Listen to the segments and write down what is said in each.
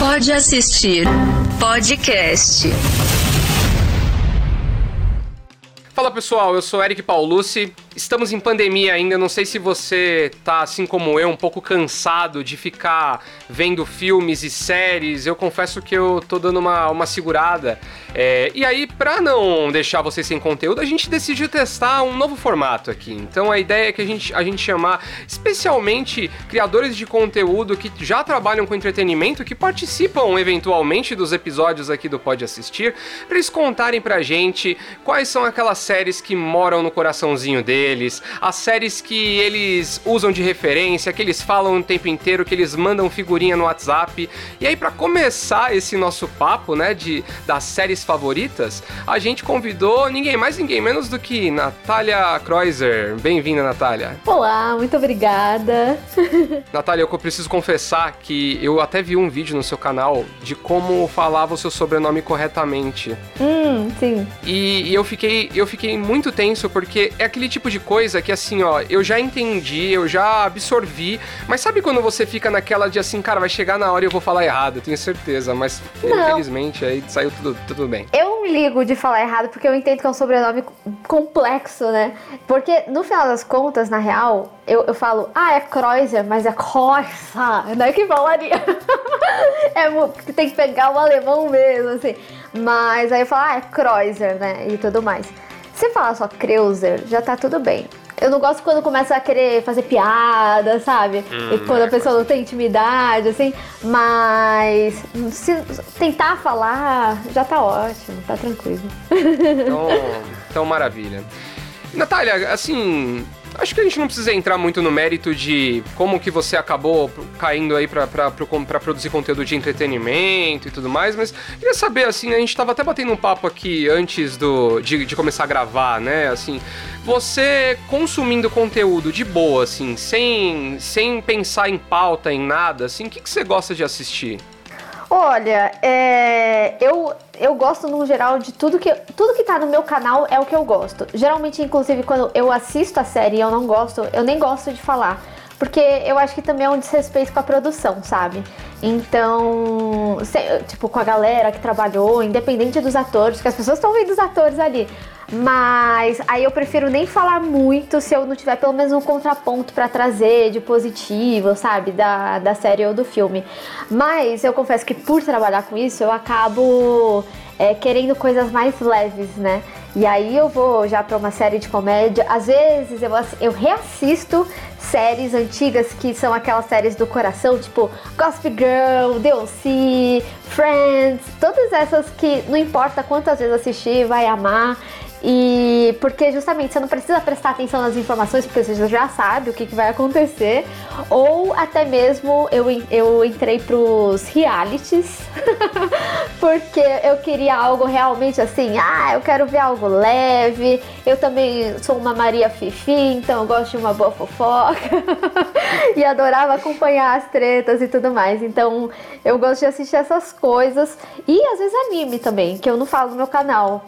Pode assistir podcast. Fala pessoal, eu sou Eric Paulucci. Estamos em pandemia ainda, não sei se você tá assim como eu, um pouco cansado de ficar vendo filmes e séries. Eu confesso que eu tô dando uma, uma segurada. É, e aí, pra não deixar vocês sem conteúdo, a gente decidiu testar um novo formato aqui. Então a ideia é que a gente, a gente chamar especialmente criadores de conteúdo que já trabalham com entretenimento, que participam eventualmente dos episódios aqui do Pode Assistir, pra eles contarem pra gente quais são aquelas séries que moram no coraçãozinho deles, as séries que eles usam de referência, que eles falam o tempo inteiro, que eles mandam figurinha no WhatsApp. E aí, para começar esse nosso papo, né, de das séries favoritas, a gente convidou ninguém mais, ninguém menos do que Natália Kreuzer. Bem-vinda, Natália. Olá, muito obrigada. Natália, eu preciso confessar que eu até vi um vídeo no seu canal de como falava o seu sobrenome corretamente. Hum, sim. E, e eu fiquei eu fiquei muito tenso porque é aquele tipo de coisa que assim, ó, eu já entendi, eu já absorvi, mas sabe quando você fica naquela de assim, cara, vai chegar na hora e eu vou falar errado, eu tenho certeza, mas Não. infelizmente aí saiu tudo, tudo bem. Eu ligo de falar errado porque eu entendo que é um sobrenome complexo, né? Porque no final das contas, na real, eu, eu falo, ah, é Kreuzer, mas é Kreuzer, não é que falaria. é, tem que pegar o alemão mesmo, assim. Mas aí eu falo, ah, é Kreuzer, né? E tudo mais. Se falar só Kreuzer, já tá tudo bem. Eu não gosto quando começa a querer fazer piada, sabe? e quando a pessoa não tem intimidade, assim. Mas se tentar falar, já tá ótimo, tá tranquilo. Então, então maravilha. Natália, assim, acho que a gente não precisa entrar muito no mérito de como que você acabou caindo aí pra, pra, pra produzir conteúdo de entretenimento e tudo mais, mas queria saber, assim, a gente tava até batendo um papo aqui antes do, de, de começar a gravar, né, assim, você consumindo conteúdo de boa, assim, sem, sem pensar em pauta, em nada, assim, o que, que você gosta de assistir? Olha, é, eu, eu gosto no geral de tudo que tudo que tá no meu canal é o que eu gosto. Geralmente, inclusive, quando eu assisto a série e eu não gosto, eu nem gosto de falar. Porque eu acho que também é um desrespeito com a produção, sabe? Então, tipo, com a galera que trabalhou, independente dos atores, porque as pessoas estão vendo os atores ali. Mas aí eu prefiro nem falar muito se eu não tiver pelo menos um contraponto pra trazer de positivo, sabe? Da, da série ou do filme. Mas eu confesso que por trabalhar com isso, eu acabo é, querendo coisas mais leves, né? E aí eu vou já pra uma série de comédia. Às vezes eu, eu reassisto séries antigas que são aquelas séries do coração, tipo Gossip Girl, DLC, Friends, todas essas que não importa quantas vezes assistir, vai amar. E porque justamente você não precisa prestar atenção nas informações, porque você já sabe o que, que vai acontecer. Ou até mesmo eu, eu entrei pros realities, porque eu queria algo realmente assim, ah, eu quero ver algo leve. Eu também sou uma Maria Fifi, então eu gosto de uma boa fofoca. e adorava acompanhar as tretas e tudo mais. Então eu gosto de assistir essas coisas. E às vezes anime também, que eu não falo no meu canal.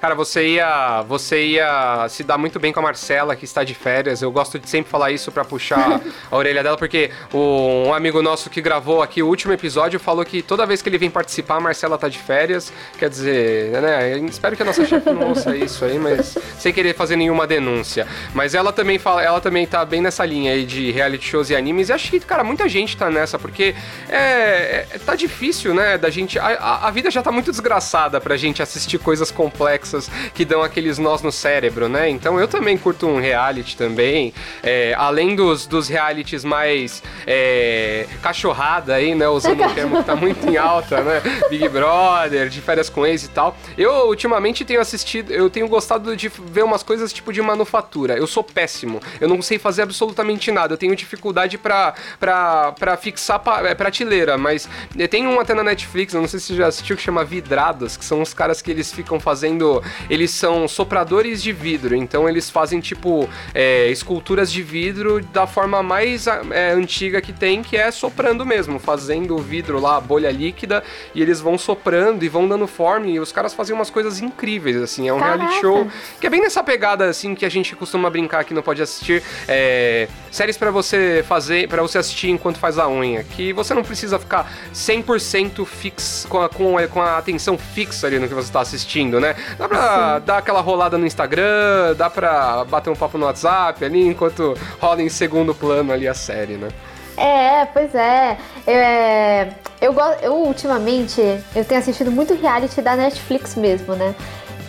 Cara, você ia, você ia se dar muito bem com a Marcela, que está de férias. Eu gosto de sempre falar isso pra puxar a orelha dela, porque o- um amigo nosso que gravou aqui o último episódio falou que toda vez que ele vem participar, a Marcela tá de férias. Quer dizer, né? Espero que a nossa chefe não ouça isso aí, mas sem querer fazer nenhuma denúncia. Mas ela também fala, ela também tá bem nessa linha aí de reality shows e animes. E acho que, cara, muita gente tá nessa, porque é, é- tá difícil, né? Da gente. A, a- a vida já tá muito desgraçada pra gente assistir coisas complexas que dão aqueles nós no cérebro, né? Então eu também curto um reality também. é, além dos, dos realities mais é, cachorrada aí, né? Usando um termo que tá muito em alta, né? Big Brother, de férias com ex e tal. Eu ultimamente tenho assistido, eu tenho gostado de ver umas coisas tipo de manufatura. Eu sou péssimo. Eu não sei fazer absolutamente nada. Eu tenho dificuldade pra, pra, pra fixar pa, é, prateleira, mas eh, tem um até na Netflix, eu não sei se você já assistiu, que chama Vidrados, que são os caras que eles ficam fazendo exemplo, eles são sopradores de vidro, então eles fazem tipo é, esculturas de vidro da forma mais é, antiga que tem, que é soprando mesmo, fazendo o vidro lá, bolha líquida, e eles vão soprando e vão dando forma, e os caras fazem umas coisas incríveis, assim, é um Caraca. reality show que é bem nessa pegada, assim, que a gente costuma brincar que não pode assistir, é, séries para você fazer, para você assistir enquanto faz a unha, que você não precisa ficar 100% fix, com a, com, a, com a atenção fixa ali no que você está assistindo, né? Dá pra Sim. dar aquela rolada no Instagram, dá pra bater um papo no WhatsApp ali, enquanto rola em segundo plano ali a série, né? É, pois é. é eu, eu ultimamente eu tenho assistido muito reality da Netflix mesmo, né?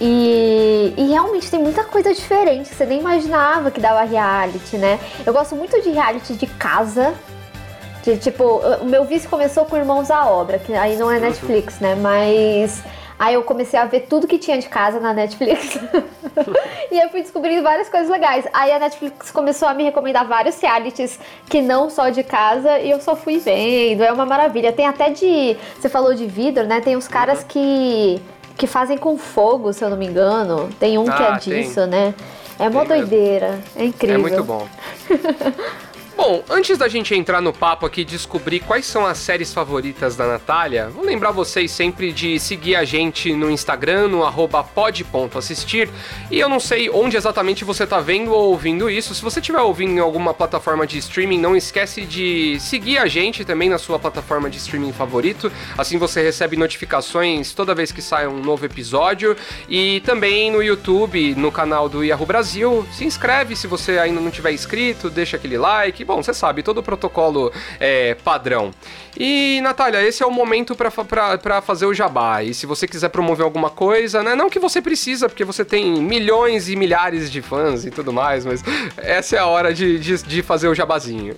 E, e, realmente tem muita coisa diferente. Você nem imaginava que dava reality, né? Eu gosto muito de reality de casa. De, tipo, o meu vício começou com Irmãos à Obra, que aí não é uhum. Netflix, né? Mas Aí eu comecei a ver tudo que tinha de casa na Netflix. e eu fui descobrindo várias coisas legais. Aí a Netflix começou a me recomendar vários realities que não só de casa e eu só fui vendo. É uma maravilha. Tem até de. Você falou de vidro, né? Tem uns caras uhum. que. que fazem com fogo, se eu não me engano. Tem um ah, que é disso, tem. né? É uma doideira. É incrível. É muito bom. Bom, antes da gente entrar no papo aqui e descobrir quais são as séries favoritas da Natália, vou lembrar vocês sempre de seguir a gente no Instagram, no pod.assistir. E eu não sei onde exatamente você está vendo ou ouvindo isso. Se você estiver ouvindo em alguma plataforma de streaming, não esquece de seguir a gente também na sua plataforma de streaming favorito. Assim você recebe notificações toda vez que sai um novo episódio. E também no YouTube, no canal do Yahoo Brasil. Se inscreve se você ainda não tiver inscrito, deixa aquele like bom, você sabe, todo o protocolo é padrão. E, Natália, esse é o momento para fazer o jabá. E se você quiser promover alguma coisa, né? Não que você precisa, porque você tem milhões e milhares de fãs e tudo mais, mas essa é a hora de, de, de fazer o jabazinho.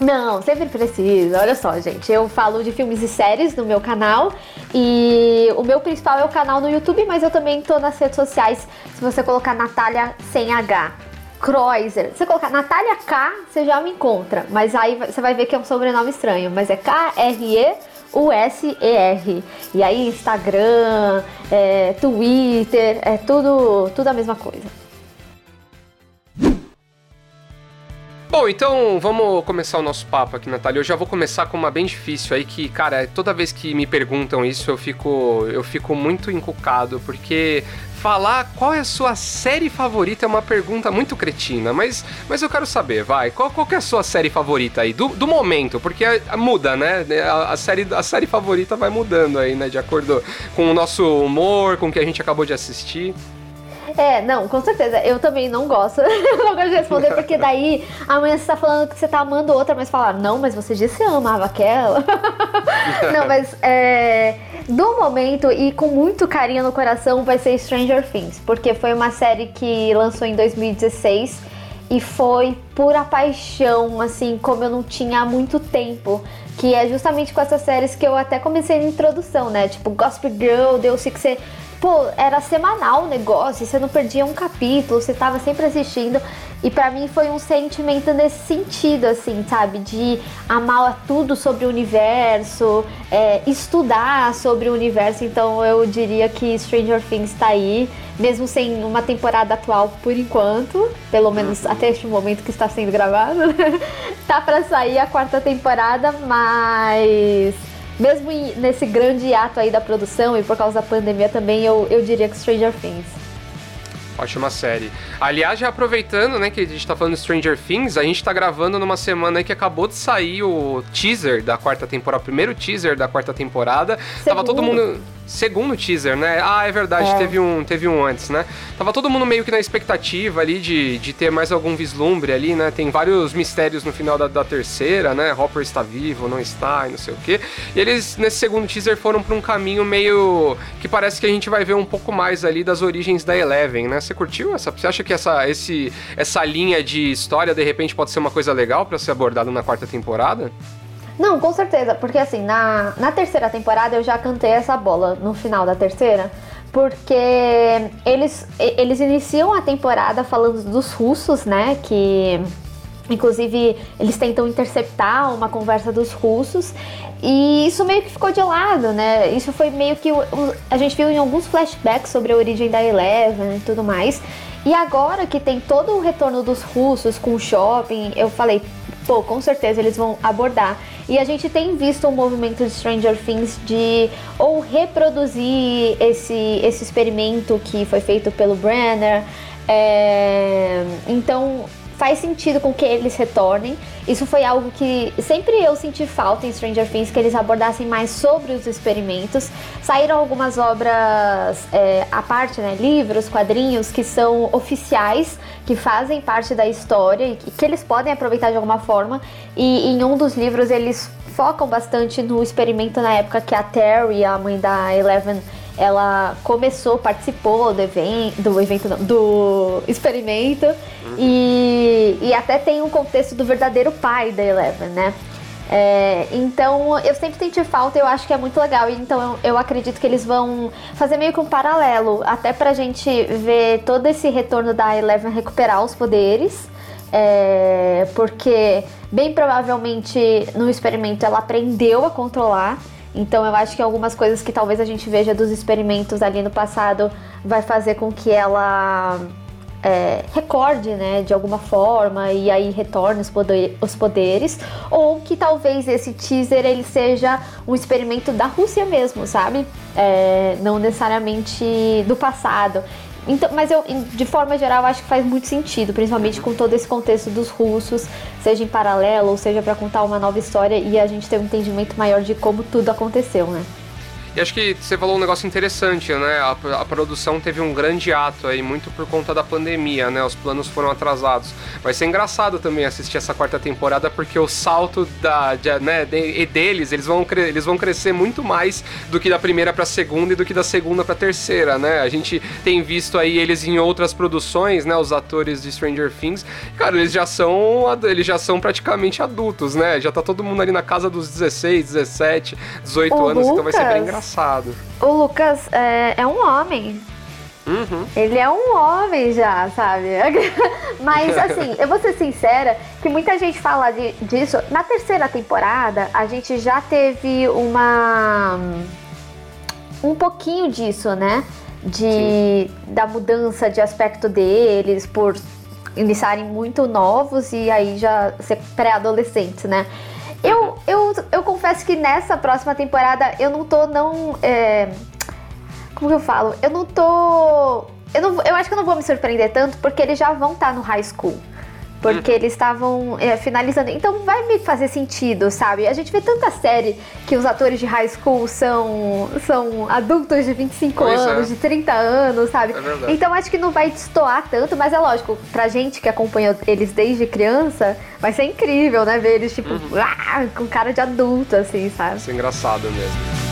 Não, sempre precisa. Olha só, gente. Eu falo de filmes e séries no meu canal. E o meu principal é o canal no YouTube, mas eu também tô nas redes sociais. Se você colocar Natália sem H. Kreuzer. Você colocar Natália K, você já me encontra. Mas aí você vai ver que é um sobrenome estranho. Mas é K-R-E. U-S-E-R. E aí, Instagram, é, Twitter, é tudo, tudo a mesma coisa. Bom, então vamos começar o nosso papo aqui, Natália. Eu já vou começar com uma bem difícil aí que, cara, toda vez que me perguntam isso, eu fico, eu fico muito encucado, porque falar qual é a sua série favorita é uma pergunta muito cretina, mas, mas eu quero saber, vai, qual, qual é a sua série favorita aí, do, do momento, porque muda, né? A, a, série, a série favorita vai mudando aí, né? De acordo com o nosso humor, com o que a gente acabou de assistir. É, não, com certeza. Eu também não gosto. não gosto de responder, porque daí amanhã você tá falando que você tá amando outra, mas falar, não, mas você disse que amava aquela. não, mas é, do momento e com muito carinho no coração vai ser Stranger Things, porque foi uma série que lançou em 2016 e foi pura paixão, assim, como eu não tinha há muito tempo. Que é justamente com essas séries que eu até comecei na introdução, né? Tipo, Gospel Girl, Deus que você pô, era semanal o negócio, você não perdia um capítulo, você tava sempre assistindo. E para mim foi um sentimento nesse sentido, assim, sabe? De amar tudo sobre o universo, é, estudar sobre o universo. Então eu diria que Stranger Things tá aí, mesmo sem uma temporada atual por enquanto, pelo menos até este momento que está sendo gravado, né? tá para sair a quarta temporada, mas mesmo nesse grande ato aí da produção e por causa da pandemia também, eu, eu diria que Stranger Things. Ótima série. Aliás, já aproveitando, né, que a gente tá falando de Stranger Things, a gente tá gravando numa semana aí que acabou de sair o teaser da quarta temporada, o primeiro teaser da quarta temporada. Segundo. Tava todo mundo segundo teaser, né? Ah, é verdade, é. Teve, um, teve um antes, né? Tava todo mundo meio que na expectativa ali de, de ter mais algum vislumbre ali, né? Tem vários mistérios no final da, da terceira, né? Hopper está vivo, não está, e não sei o quê. E eles, nesse segundo teaser, foram pra um caminho meio. que parece que a gente vai ver um pouco mais ali das origens da Eleven, né? Você curtiu essa? Você acha que essa, esse, essa linha de história, de repente, pode ser uma coisa legal para ser abordada na quarta temporada? Não, com certeza, porque assim, na, na terceira temporada eu já cantei essa bola no final da terceira, porque eles, eles iniciam a temporada falando dos russos, né, que Inclusive, eles tentam interceptar uma conversa dos russos e isso meio que ficou de lado, né? Isso foi meio que a gente viu em alguns flashbacks sobre a origem da Eleven e tudo mais. E agora que tem todo o retorno dos russos com o shopping, eu falei, pô, com certeza eles vão abordar. E a gente tem visto um movimento de Stranger Things de ou reproduzir esse, esse experimento que foi feito pelo Brenner. É, então faz sentido com que eles retornem. Isso foi algo que sempre eu senti falta em Stranger Things, que eles abordassem mais sobre os experimentos. Saíram algumas obras é, à parte, né, livros, quadrinhos, que são oficiais, que fazem parte da história e que eles podem aproveitar de alguma forma. E em um dos livros eles focam bastante no experimento na época que a Terry, a mãe da Eleven, ela começou, participou do evento, do evento não, do experimento uhum. e, e até tem um contexto do verdadeiro pai da Eleven, né? É, então eu sempre senti falta, eu acho que é muito legal. Então eu, eu, acredito que eles vão fazer meio que um paralelo, até pra gente ver todo esse retorno da Eleven recuperar os poderes. É, porque bem provavelmente no experimento ela aprendeu a controlar então eu acho que algumas coisas que talvez a gente veja dos experimentos ali no passado vai fazer com que ela é, recorde, né, de alguma forma e aí retorne os, poder, os poderes, ou que talvez esse teaser ele seja um experimento da Rússia mesmo, sabe? É, não necessariamente do passado. Então, mas eu, de forma geral, acho que faz muito sentido, principalmente com todo esse contexto dos russos, seja em paralelo, ou seja para contar uma nova história e a gente ter um entendimento maior de como tudo aconteceu, né? E acho que você falou um negócio interessante, né? A, a, produção teve um grande ato aí, muito por conta da pandemia, né? Os planos foram atrasados. Vai ser engraçado também assistir essa quarta temporada, porque o salto da, de, né, de, deles, eles vão, eles vão crescer muito mais do que da primeira pra segunda e do que da segunda pra terceira, né? A gente tem visto aí eles em outras produções, né? Os atores de Stranger Things. Cara, eles já são, eles já são praticamente adultos, né? Já tá todo mundo ali na casa dos 16, 17, 18 anos, Lucas. então vai ser bem engraçado engraçado. O Lucas é, é um homem. Uhum. Ele é um homem já, sabe? Mas assim, eu vou ser sincera que muita gente fala de, disso. Na terceira temporada, a gente já teve uma. um pouquinho disso, né? De, da mudança de aspecto deles por iniciarem muito novos e aí já ser pré-adolescentes, né? Eu, eu, eu confesso que nessa próxima temporada eu não tô não. É, como que eu falo? Eu não tô. Eu, não, eu acho que eu não vou me surpreender tanto porque eles já vão estar tá no high school. Porque uhum. eles estavam é, finalizando. Então vai me fazer sentido, sabe? A gente vê tanta série que os atores de high school são, são adultos de 25 pois é. anos, é. de 30 anos, sabe? É então acho que não vai destoar tanto, mas é lógico, pra gente que acompanha eles desde criança, vai ser incrível, né? Ver eles, tipo, uhum. ah, com cara de adulto, assim, sabe? Isso é engraçado mesmo.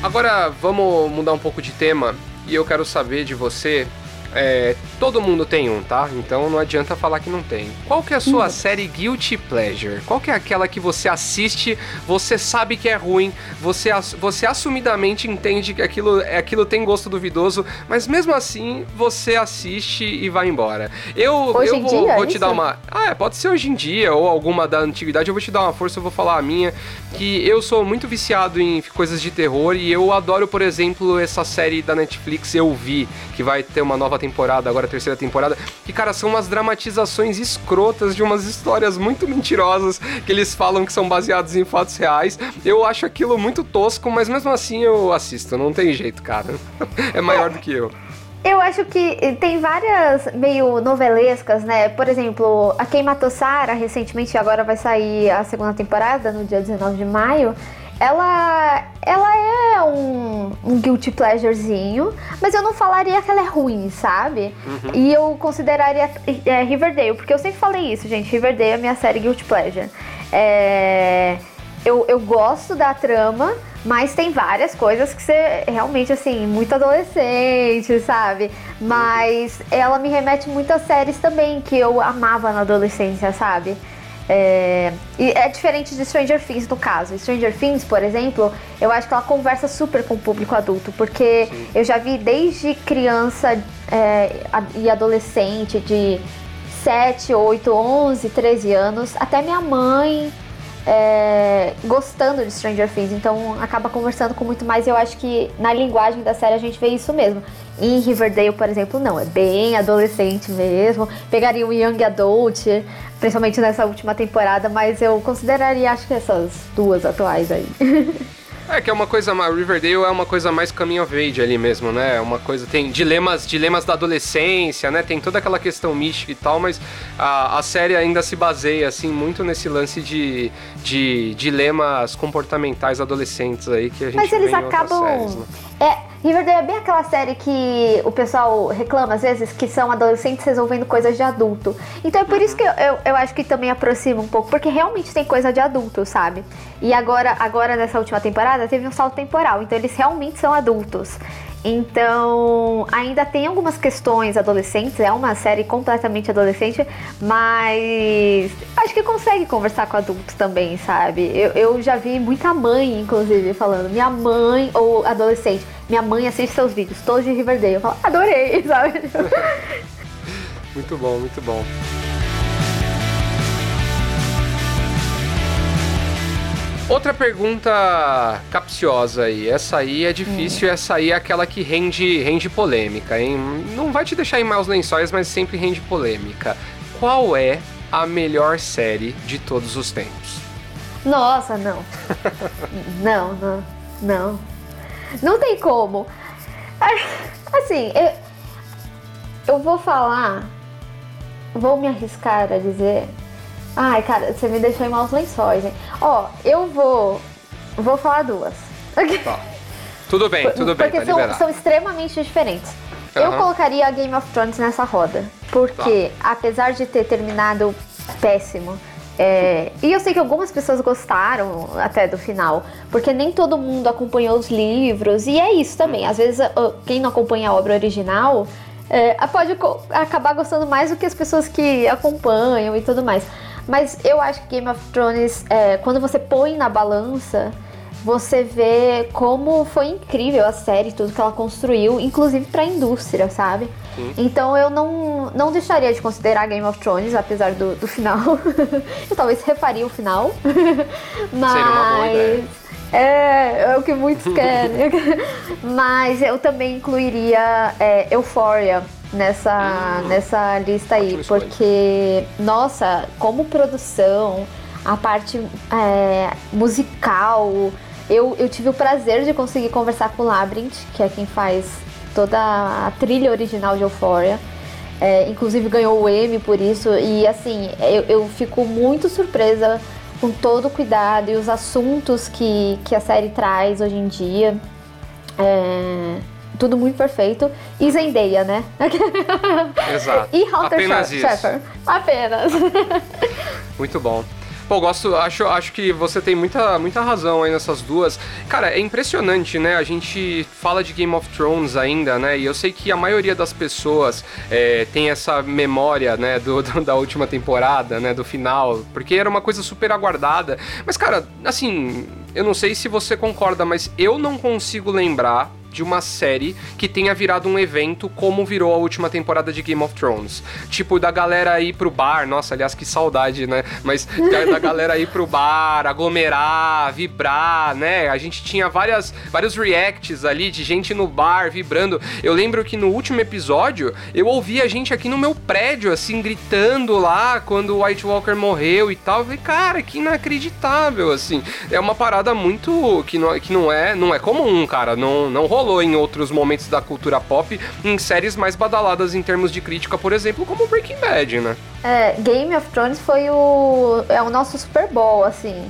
Agora vamos mudar um pouco de tema e eu quero saber de você é, todo mundo tem um, tá? Então não adianta falar que não tem. Qual que é a sua hum. série Guilty Pleasure? Qual que é aquela que você assiste, você sabe que é ruim, você, você assumidamente entende que aquilo, aquilo tem gosto duvidoso, mas mesmo assim você assiste e vai embora. Eu, hoje eu vou, dia, vou te dar uma. Ah, é, pode ser hoje em dia ou alguma da antiguidade. Eu vou te dar uma força, eu vou falar a minha. Que eu sou muito viciado em coisas de terror e eu adoro, por exemplo, essa série da Netflix Eu Vi, que vai ter uma nova temporada temporada, agora a terceira temporada, que, cara, são umas dramatizações escrotas de umas histórias muito mentirosas que eles falam que são baseados em fatos reais. Eu acho aquilo muito tosco, mas mesmo assim eu assisto, não tem jeito, cara. é maior do que eu. Eu acho que tem várias meio novelescas, né? Por exemplo, a Quem Matou Sarah, recentemente agora vai sair a segunda temporada, no dia 19 de maio ela, ela é um, um guilty pleasurezinho, mas eu não falaria que ela é ruim, sabe? Uhum. E eu consideraria é, Riverdale, porque eu sempre falei isso, gente. Riverdale é a minha série guilty pleasure. É, eu, eu gosto da trama, mas tem várias coisas que você realmente, assim, muito adolescente, sabe? Mas ela me remete muito a séries também que eu amava na adolescência, sabe? É, e é diferente de Stranger Things no caso. Stranger Things, por exemplo, eu acho que ela conversa super com o público adulto, porque Sim. eu já vi desde criança é, e adolescente de 7, 8, 11, 13 anos, até minha mãe é, gostando de Stranger Things, então acaba conversando com muito mais. E eu acho que na linguagem da série a gente vê isso mesmo. Em Riverdale, por exemplo, não, é bem adolescente mesmo. Pegaria um young adult, principalmente nessa última temporada, mas eu consideraria, acho que essas duas atuais aí. É que é uma coisa, a Riverdale é uma coisa mais coming of age ali mesmo, né? É uma coisa tem dilemas, dilemas da adolescência, né? Tem toda aquela questão mística e tal, mas a, a série ainda se baseia assim muito nesse lance de, de dilemas comportamentais adolescentes aí que a gente Mas eles acabam séries, né? é Riverdale é bem aquela série que o pessoal reclama às vezes que são adolescentes resolvendo coisas de adulto. Então é por isso que eu, eu, eu, acho que também aproxima um pouco, porque realmente tem coisa de adulto, sabe? E agora, agora nessa última temporada teve um salto temporal, então eles realmente são adultos. Então, ainda tem algumas questões adolescentes, é uma série completamente adolescente, mas acho que consegue conversar com adultos também, sabe? Eu, eu já vi muita mãe, inclusive, falando, minha mãe, ou adolescente, minha mãe assiste seus vídeos, todos de Riverdale. Eu falo, adorei, sabe? muito bom, muito bom. Outra pergunta capciosa aí. Essa aí é difícil, hum. essa aí é aquela que rende, rende polêmica, hein? Não vai te deixar em maus lençóis, mas sempre rende polêmica. Qual é a melhor série de todos os tempos? Nossa, não. não, não, não. Não tem como. Assim, eu, eu vou falar, vou me arriscar a dizer Ai, cara, você me deixou em maus lençóis, hein? Ó, eu vou. Vou falar duas. Tá. Tudo bem, tudo bem. Porque são, são, extremamente diferentes. Uhum. Eu colocaria Game of Thrones nessa roda. Porque, tá. apesar de ter terminado péssimo, é, e eu sei que algumas pessoas gostaram até do final, porque nem todo mundo acompanhou os livros, e é isso também. Hum. Às vezes, quem não acompanha a obra original é, pode acabar gostando mais do que as pessoas que acompanham e tudo mais. Mas eu acho que Game of Thrones, é, quando você põe na balança, você vê como foi incrível a série, tudo que ela construiu, inclusive para a indústria, sabe? Sim. Então eu não, não deixaria de considerar Game of Thrones, apesar do, do final. eu talvez refaria o final. Mas. Seria uma boa ideia. É, é o que muitos querem. Mas eu também incluiria é, Euphoria nessa, hum, nessa lista aí, porque, nossa, como produção, a parte é, musical, eu, eu tive o prazer de conseguir conversar com o Labyrinth, que é quem faz toda a trilha original de Euphoria. É, inclusive ganhou o Emmy por isso, e assim, eu, eu fico muito surpresa com todo o cuidado e os assuntos que, que a série traz hoje em dia. É, tudo muito perfeito. E Zendaya, né? Exato. e Hunter Apenas Sheffer. Apenas. muito bom. Pô, gosto, acho, acho que você tem muita, muita razão aí nessas duas. Cara, é impressionante, né? A gente fala de Game of Thrones ainda, né? E eu sei que a maioria das pessoas é, tem essa memória, né, do, do, da última temporada, né, do final, porque era uma coisa super aguardada. Mas, cara, assim, eu não sei se você concorda, mas eu não consigo lembrar de uma série que tenha virado um evento como virou a última temporada de Game of Thrones. Tipo, da galera ir pro bar, nossa, aliás, que saudade, né? Mas da, galera ir pro bar, aglomerar, vibrar, né? A gente tinha várias, vários reacts ali de gente no bar vibrando. Eu lembro que no último episódio eu ouvi a gente aqui no meu prédio, assim, gritando lá quando o White Walker morreu e tal. Eu falei, cara, que inacreditável, assim. É uma parada muito. que não, que não é não é comum, cara. Não, não rolou rolou em outros momentos da cultura pop, em séries mais badaladas em termos de crítica, por exemplo, como Breaking Bad, né? É, Game of Thrones foi o, é o nosso Super Bowl, assim.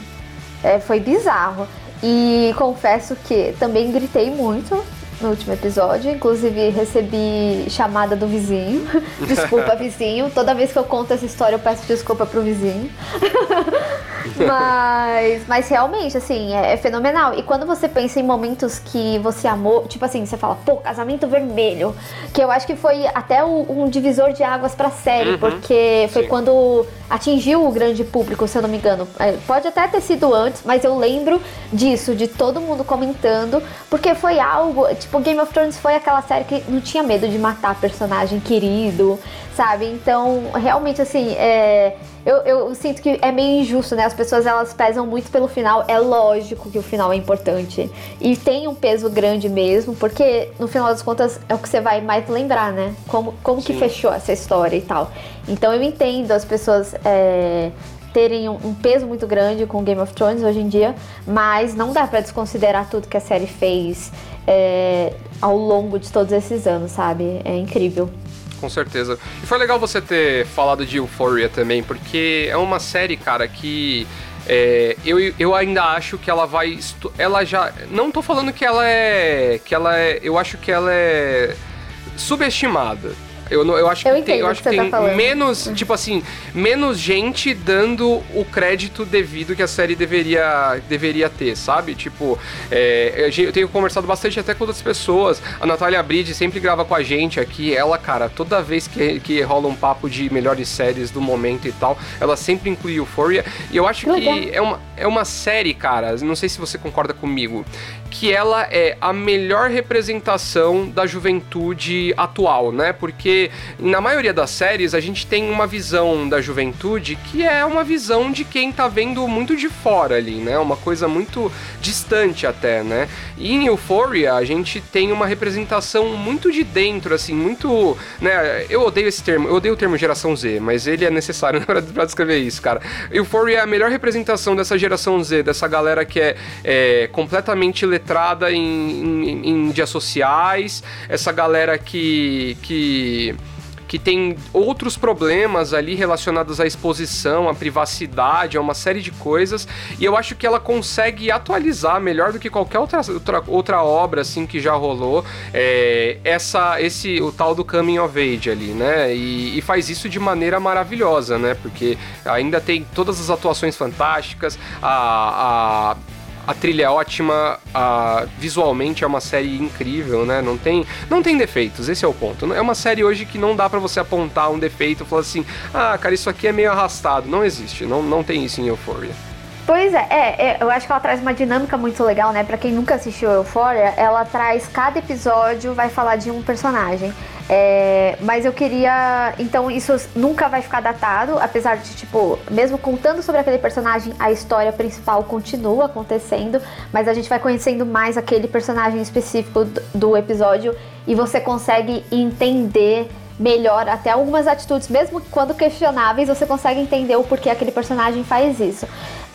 É, foi bizarro. E confesso que também gritei muito no último episódio. Inclusive, recebi chamada do vizinho. Desculpa, vizinho. Toda vez que eu conto essa história, eu peço desculpa pro vizinho. mas, mas realmente, assim, é, é, fenomenal. E quando você pensa em momentos que você amou, tipo assim, você fala, pô, casamento vermelho. Que eu acho que foi até um divisor de águas pra série, uhum. porque foi Sim. quando atingiu o grande público, se eu não me engano. É, pode até ter sido antes, mas eu lembro disso, de todo mundo comentando, porque foi algo. Tipo, Game of Thrones foi aquela série que não tinha medo de matar personagem querido, sabe? Então, realmente, assim, é eu, eu sinto que é meio injusto, né? As pessoas elas pesam muito pelo final. É lógico que o final é importante. E tem um peso grande mesmo, porque no final das contas é o que você vai mais lembrar, né? Como, como que fechou essa história e tal. Então eu entendo as pessoas. É, terem um, peso muito grande com Game of Thrones hoje em dia, mas não dá para desconsiderar tudo que a série fez é, ao longo de todos esses anos, sabe? É incrível com certeza. E foi legal você ter falado de Euphoria também, porque é uma série, cara, que é, eu, eu ainda acho que ela vai. Ela já. Não tô falando que ela é. Que ela é. Eu acho que ela é subestimada. Eu, eu acho eu que tem, eu acho que, que tem tá menos, tipo assim, menos gente dando o crédito devido que a série deveria, deveria ter, sabe? Tipo, é, eu tenho conversado bastante até com outras pessoas. A Natália Bride sempre grava com a gente aqui. Ela, cara, toda vez que, que rola um papo de melhores séries do momento e tal, ela sempre inclui Euphoria. E eu acho que é uma, é uma série, cara, não sei se você concorda comigo, que ela é a melhor representação da juventude atual, né? Porque na maioria das séries a gente tem uma visão da juventude que é uma visão de quem tá vendo muito de fora ali, né? Uma coisa muito distante até, né? E em Euphoria a gente tem uma representação muito de dentro, assim, muito, né? Eu odeio esse termo, eu odeio o termo geração Z, mas ele é necessário para descrever isso, cara. Euphoria é a melhor representação dessa geração Z, dessa galera que é, é completamente letrada em, em, em sociais, essa galera que, que que tem outros problemas ali relacionados à exposição, à privacidade, a uma série de coisas, e eu acho que ela consegue atualizar melhor do que qualquer outra, outra, outra obra assim que já rolou é, essa esse o tal do coming of age ali, né? E, e, faz isso de maneira maravilhosa, né? Porque ainda tem todas as atuações fantásticas, a, a a trilha é ótima, a, visualmente é uma série incrível, né? Não tem, não tem defeitos, esse é o ponto. É uma série hoje que não dá para você apontar um defeito e falar assim, ah, cara, isso aqui é meio arrastado. Não existe, não, não tem isso em Euphoria. Pois é, é, é, eu acho que ela traz uma dinâmica muito legal, né? Pra quem nunca assistiu Euphoria, ela traz cada episódio vai falar de um personagem. É, mas eu queria. Então, isso nunca vai ficar datado, apesar de, tipo, mesmo contando sobre aquele personagem, a história principal continua acontecendo, mas a gente vai conhecendo mais aquele personagem específico do episódio e você consegue entender melhor até algumas atitudes, mesmo quando questionáveis, você consegue entender o porquê aquele personagem faz isso.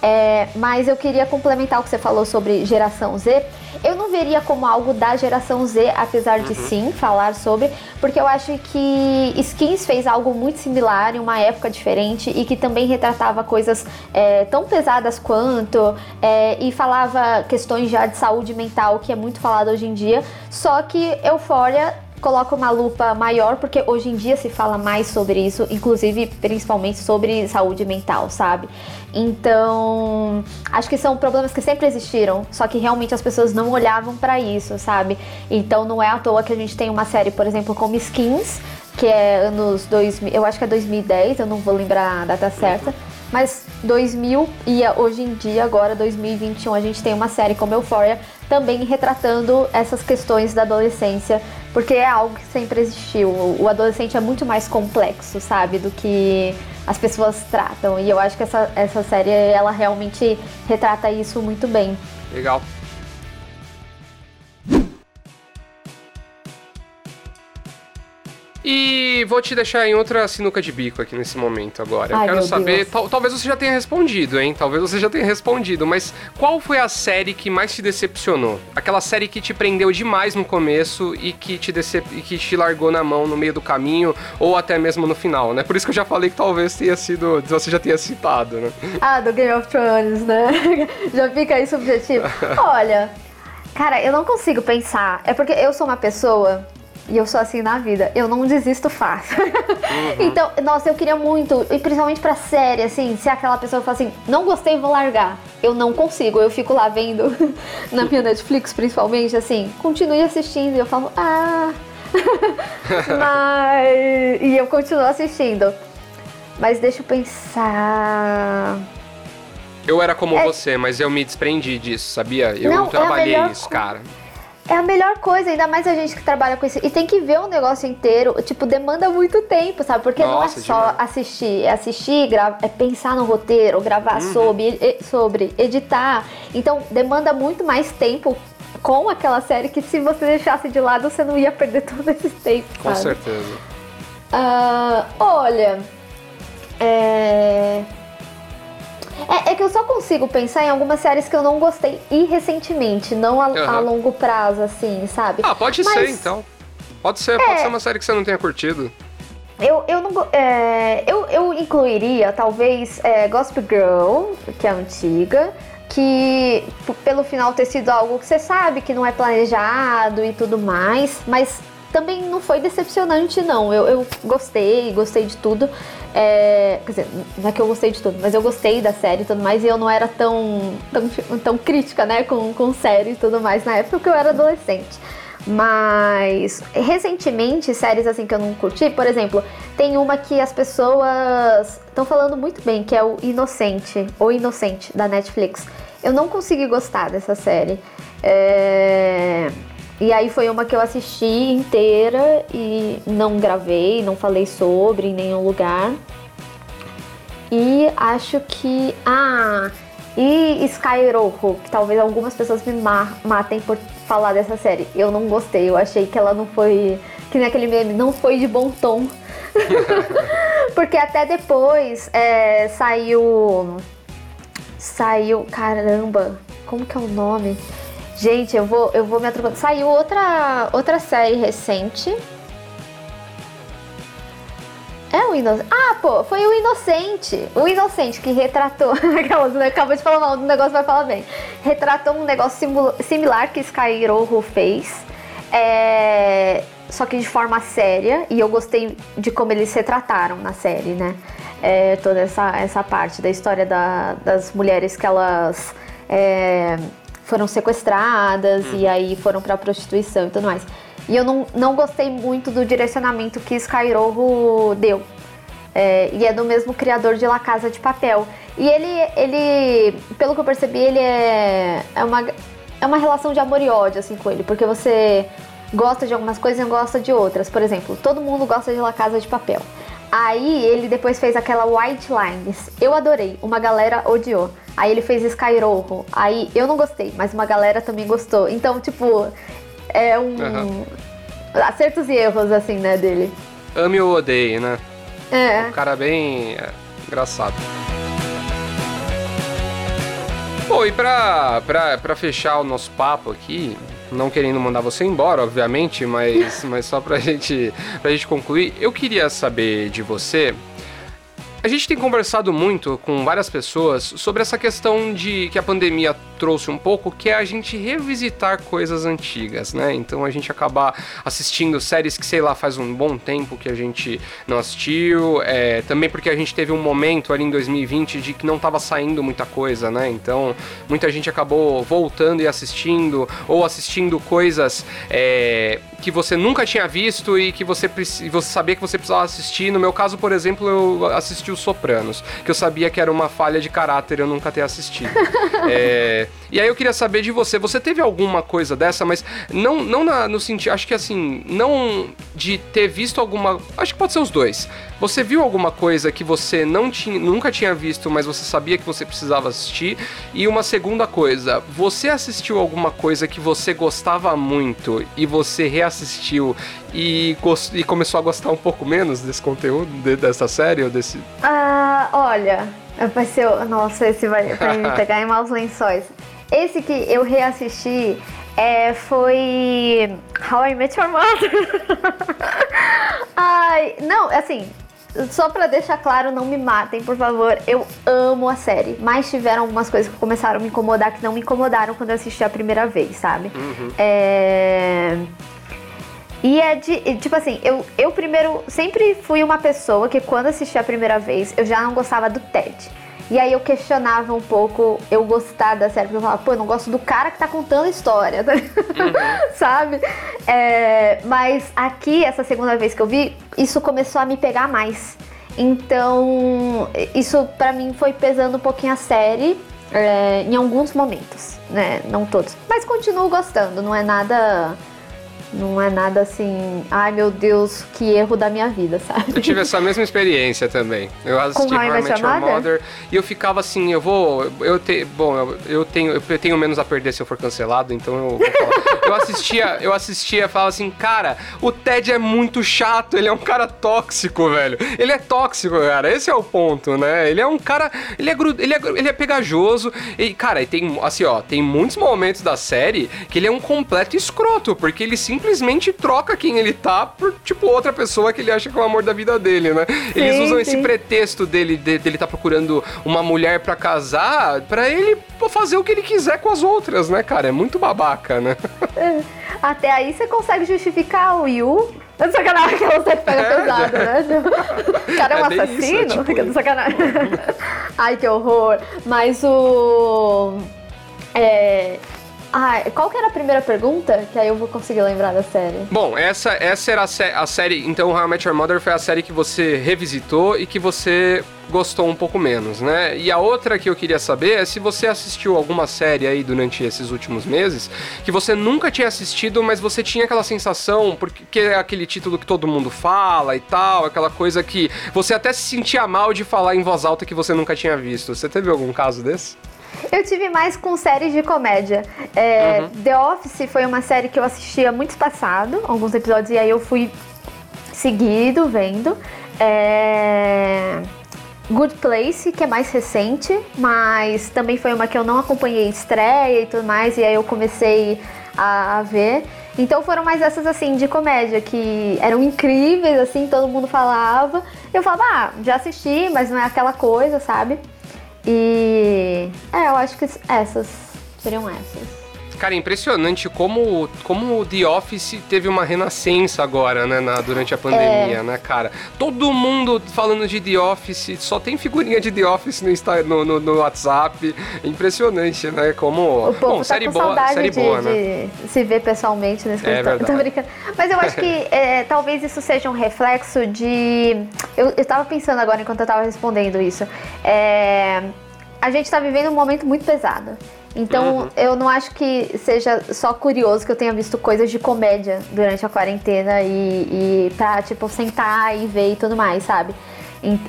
É, mas eu queria complementar o que você falou sobre geração Z. Eu não veria como algo da geração Z, apesar de uhum. sim falar sobre, porque eu acho que Skins fez algo muito similar em uma época diferente e que também retratava coisas é, tão pesadas quanto é, e falava questões já de saúde mental que é muito falado hoje em dia. Só que Euphoria coloca uma lupa maior, porque hoje em dia se fala mais sobre isso, inclusive principalmente sobre saúde mental, sabe? Então, acho que são problemas que sempre existiram, só que realmente as pessoas não olhavam para isso, sabe? Então, não é à toa que a gente tem uma série, por exemplo, como Skins, que é anos 2000, eu acho que é 2010, eu não vou lembrar a data certa. Mas 2000 e hoje em dia, agora 2021, a gente tem uma série como Euphoria também retratando essas questões da adolescência, porque é algo que sempre existiu. O adolescente é muito mais complexo, sabe, do que as pessoas tratam. E eu acho que essa, essa série, ela realmente retrata isso muito bem. Legal. E vou te deixar em outra sinuca de bico aqui nesse momento agora. Ai, Eu quero saber, tal, talvez você já tenha respondido, hein? Talvez você já tenha respondido, mas qual foi a série que mais te decepcionou? Aquela série que te prendeu demais no começo e que te decep... e que te largou na mão no meio do caminho ou até mesmo no final, né? Por isso que eu já falei que talvez tenha sido, você já tenha citado, né? Ah, do Game of Thrones, né? já fica aí subjetivo. Olha, Cara, eu não consigo pensar. É porque eu sou uma pessoa e eu sou assim na vida. Eu não desisto fácil. Uhum. então, nossa, eu queria muito, e principalmente pra série, assim, se aquela pessoa fala assim, não gostei, vou largar. Eu não consigo, eu fico lá vendo na minha Netflix, principalmente, assim, continue assistindo. E eu falo, ah. Mas. E eu continuo assistindo. Mas deixa eu pensar. Eu era como é... você, mas eu me desprendi disso, sabia? Eu não, trabalhei é isso, cara. É a melhor coisa, ainda mais a gente que trabalha com isso. E tem que ver o negócio inteiro. Tipo, demanda muito tempo, sabe? Porque Nossa, não é só demais. assistir. É assistir, é pensar no roteiro, gravar uhum. sobre, sobre, editar. Então, demanda muito mais tempo com aquela série que se você deixasse de lado, você não ia perder todo esse tempo, Com certeza. Uh, olha... É... É, é, que eu só consigo pensar em algumas séries que eu não gostei e recentemente, não a, uhum. a longo prazo, assim, sabe? Ah, pode Mas, ser então. Pode ser, é, pode ser uma série que você não tenha curtido. Eu, eu não. É, eu, eu incluiria, talvez, é, Gospel Girl, que é antiga, que pelo final ter sido algo que você sabe que não é planejado e tudo mais, mas também não foi decepcionante, não. Eu, eu gostei, gostei de tudo. É, quer dizer, não é que eu gostei de tudo, mas eu gostei da série e tudo mais, e eu não era tão, tão, tão crítica, né, com, com série e tudo mais na época que eu era adolescente. Mas recentemente, séries assim que eu não curti, por exemplo, tem uma que as pessoas estão falando muito bem, que é o Inocente, ou Inocente, da Netflix. Eu não consegui gostar dessa série. É... E aí foi uma que eu assisti inteira e não gravei, não falei sobre em nenhum lugar. E acho que. Ah! E Skyroho, que talvez algumas pessoas me matem por falar dessa série. Eu não gostei, eu achei que ela não foi. Que naquele meme, não foi de bom tom. Porque até depois é, saiu. Saiu. Caramba, como que é o nome? Gente, eu vou, eu vou me atropelando. Saiu outra, outra série recente. É o Inocente. Ah, pô, foi o Inocente. O Inocente que retratou. Acabou de falar mal do negócio, vai falar bem. Retratou um negócio similar que Skyroho fez. É... Só que de forma séria. E eu gostei de como eles retrataram na série, né? É, toda essa, essa parte da história da, das mulheres que elas. É foram sequestradas hum. e aí foram pra prostituição e tudo mais. E eu não, não gostei muito do direcionamento que Skyroho deu. É, e é do mesmo criador de La Casa de Papel. E ele, ele pelo que eu percebi, ele é, é, uma, é uma relação de amor e ódio assim, com ele. Porque você gosta de algumas coisas e não gosta de outras. Por exemplo, todo mundo gosta de La Casa de Papel. Aí ele depois fez aquela White Lines. Eu adorei, uma galera odiou. Aí ele fez Skyroho. Aí eu não gostei, mas uma galera também gostou. Então, tipo, é um. Uhum. Acertos e erros, assim, né, dele. Ame ou odeie, né? É. Um cara bem é, engraçado. Bom, e pra, pra, pra fechar o nosso papo aqui, não querendo mandar você embora, obviamente, mas, mas só pra gente, pra gente concluir, eu queria saber de você a gente tem conversado muito com várias pessoas sobre essa questão de que a pandemia trouxe um pouco, que é a gente revisitar coisas antigas, né? Então a gente acabar assistindo séries que, sei lá, faz um bom tempo que a gente não assistiu, é, também porque a gente teve um momento ali em 2020 de que não estava saindo muita coisa, né? Então muita gente acabou voltando e assistindo, ou assistindo coisas é, que você nunca tinha visto e que você, você sabia que você precisava assistir. No meu caso, por exemplo, eu assisti Os Sopranos, que eu sabia que era uma falha de caráter eu nunca ter assistido. é, e aí eu queria saber de você, você teve alguma coisa dessa, mas não, não na, no sentido, acho que assim, não de ter visto alguma, acho que pode ser os dois. Você viu alguma coisa que você não tinha, nunca tinha visto, mas você sabia que você precisava assistir? E uma segunda coisa, você assistiu alguma coisa que você gostava muito e você reassistiu e, e começou a gostar um pouco menos desse conteúdo, de, dessa série ou desse? Ah, olha, vai ser, nossa, esse vai, vai me pegar em maus lençóis. Esse que eu reassisti é, foi How I Met Your Mother. Ai, não, assim, só pra deixar claro, não me matem, por favor. Eu amo a série. Mas tiveram algumas coisas que começaram a me incomodar que não me incomodaram quando eu assisti a primeira vez, sabe? Uhum. É. E é de. Tipo assim, eu, eu primeiro sempre fui uma pessoa que quando assisti a primeira vez, eu já não gostava do Ted. E aí eu questionava um pouco eu gostar da série, porque eu falava, pô, eu não gosto do cara que tá contando a história, uhum. sabe? É, mas aqui, essa segunda vez que eu vi, isso começou a me pegar mais. Então, isso para mim foi pesando um pouquinho a série é, em alguns momentos, né? Não todos. Mas continuo gostando, não é nada não é nada assim, ai meu Deus, que erro da minha vida, sabe? Eu tive essa mesma experiência também. Eu assisti How I Met Your Mother e eu ficava assim, eu vou, eu te, bom, eu, eu, tenho, eu tenho menos a perder se eu for cancelado, então eu eu assistia, eu assistia, falava assim, cara, o Ted é muito chato, ele é um cara tóxico, velho. Ele é tóxico, cara. Esse é o ponto, né? Ele é um cara, ele é ele é, ele é pegajoso e cara, e tem assim, ó, tem muitos momentos da série que ele é um completo escroto, porque ele sim simplesmente troca quem ele tá por, tipo, outra pessoa que ele acha que é o amor da vida dele, né? Sim, Eles usam sim. esse pretexto dele, de, dele tá procurando uma mulher para casar, para ele fazer o que ele quiser com as outras, né, cara? É muito babaca, né? É. Até aí você consegue justificar o Yu Sacanagem, que você pega é, pesado, né? O cara é um é assassino? Isso, é tipo... Sacanagem. Ai, que horror. Mas o. É, ah, qual que era a primeira pergunta? Que aí eu vou conseguir lembrar da série. Bom, essa, essa era a, sé a série. Então, How I Met Your Mother foi a série que você revisitou e que você gostou um pouco menos, né? E a outra que eu queria saber é se você assistiu alguma série aí durante esses últimos meses que você nunca tinha assistido, mas você tinha aquela sensação, porque é aquele título que todo mundo fala e tal, aquela coisa que você até se sentia mal de falar em voz alta que você nunca tinha visto. Você teve algum caso desse? Eu tive mais com séries de comédia. É, uhum. The Office foi uma série que eu assistia muito passado, alguns episódios, e aí eu fui seguido vendo. É... Good Place, que é mais recente, mas também foi uma que eu não acompanhei estreia e tudo mais, e aí eu comecei a, a ver. Então foram mais essas assim de comédia que eram incríveis, assim, todo mundo falava. Eu falava, ah, já assisti, mas não é aquela coisa, sabe? E é, eu acho que essas seriam essas. Cara, é impressionante como, como o The Office teve uma renascença agora, né, na, durante a pandemia, é. né, cara? Todo mundo falando de The Office, só tem figurinha de The Office no, no, no, no WhatsApp. É impressionante, né? Como. O povo bom, tá série boa, série de, boa, né? de se ver pessoalmente nesse é tô, brincando. Mas eu acho que é, talvez isso seja um reflexo de. Eu, eu tava pensando agora enquanto eu tava respondendo isso. É, a gente tá vivendo um momento muito pesado. Então, uhum. eu não acho que seja só curioso que eu tenha visto coisas de comédia durante a quarentena e, e pra, tipo, sentar e ver e tudo mais, sabe?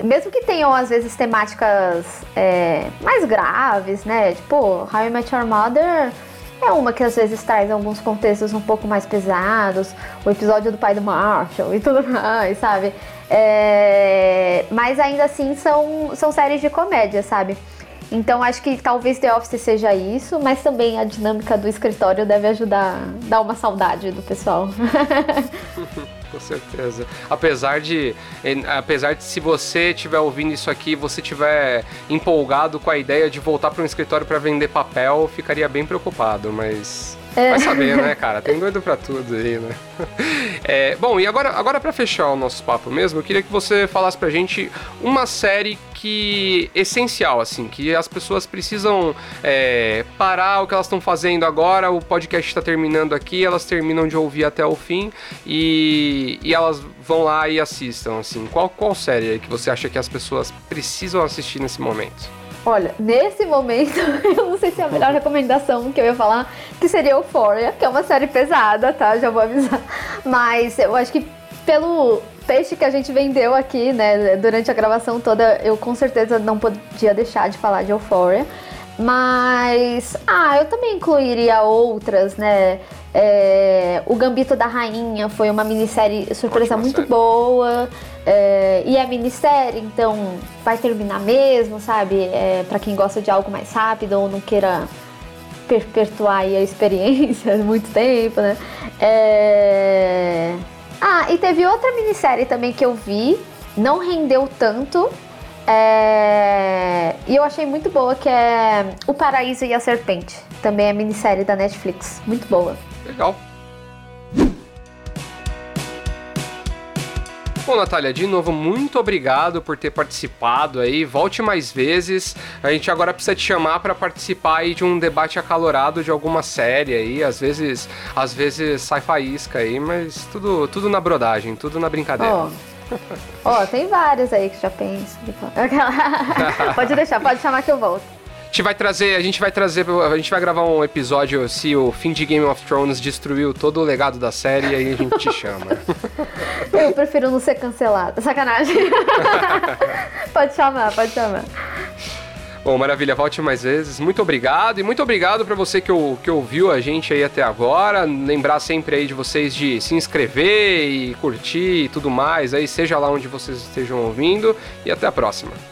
Mesmo que tenham, às vezes, temáticas é, mais graves, né? Tipo, How I Met Your Mother é uma que às vezes traz alguns contextos um pouco mais pesados. O episódio do pai do Marshall e tudo mais, sabe? É, mas ainda assim são, são séries de comédia, sabe? Então acho que talvez The Office seja isso, mas também a dinâmica do escritório deve ajudar, dar uma saudade do pessoal. Com certeza. Apesar de, apesar de se você estiver ouvindo isso aqui, você estiver empolgado com a ideia de voltar para um escritório para vender papel, ficaria bem preocupado, mas é. Vai saber, né, cara? Tem doido pra tudo aí, né? É, bom, e agora, agora para fechar o nosso papo mesmo, eu queria que você falasse pra gente uma série que essencial, assim, que as pessoas precisam é, parar o que elas estão fazendo agora, o podcast está terminando aqui, elas terminam de ouvir até o fim e, e elas vão lá e assistam, assim. Qual, qual série que você acha que as pessoas precisam assistir nesse momento? Olha, nesse momento, eu não sei se é a melhor recomendação que eu ia falar, que seria Euphoria, que é uma série pesada, tá? Já vou avisar. Mas eu acho que pelo peixe que a gente vendeu aqui, né, durante a gravação toda, eu com certeza não podia deixar de falar de Euphoria. Mas, ah, eu também incluiria outras, né? É, o Gambito da Rainha foi uma minissérie surpresa Ótima muito série. boa. É, e é minissérie, então vai terminar mesmo, sabe? É, para quem gosta de algo mais rápido ou não queira perpetuar a experiência muito tempo, né? É... Ah, e teve outra minissérie também que eu vi, não rendeu tanto. É... E eu achei muito boa que é O Paraíso e a Serpente. Também é minissérie da Netflix. Muito boa. Legal. Bom, Natália, de novo, muito obrigado por ter participado aí. Volte mais vezes. A gente agora precisa te chamar para participar aí de um debate acalorado de alguma série aí. Às vezes, às vezes sai faísca aí, mas tudo, tudo na brodagem, tudo na brincadeira. Ó, oh. oh, tem vários aí que já pensam. pode deixar, pode chamar que eu volto gente vai trazer, a gente vai trazer, a gente vai gravar um episódio se o fim de Game of Thrones destruiu todo o legado da série e aí a gente te chama. Eu prefiro não ser cancelada. Sacanagem. pode chamar, pode chamar. Bom, maravilha, volte mais vezes. Muito obrigado e muito obrigado para você que, que ouviu a gente aí até agora. Lembrar sempre aí de vocês de se inscrever e curtir e tudo mais aí, seja lá onde vocês estejam ouvindo. E até a próxima.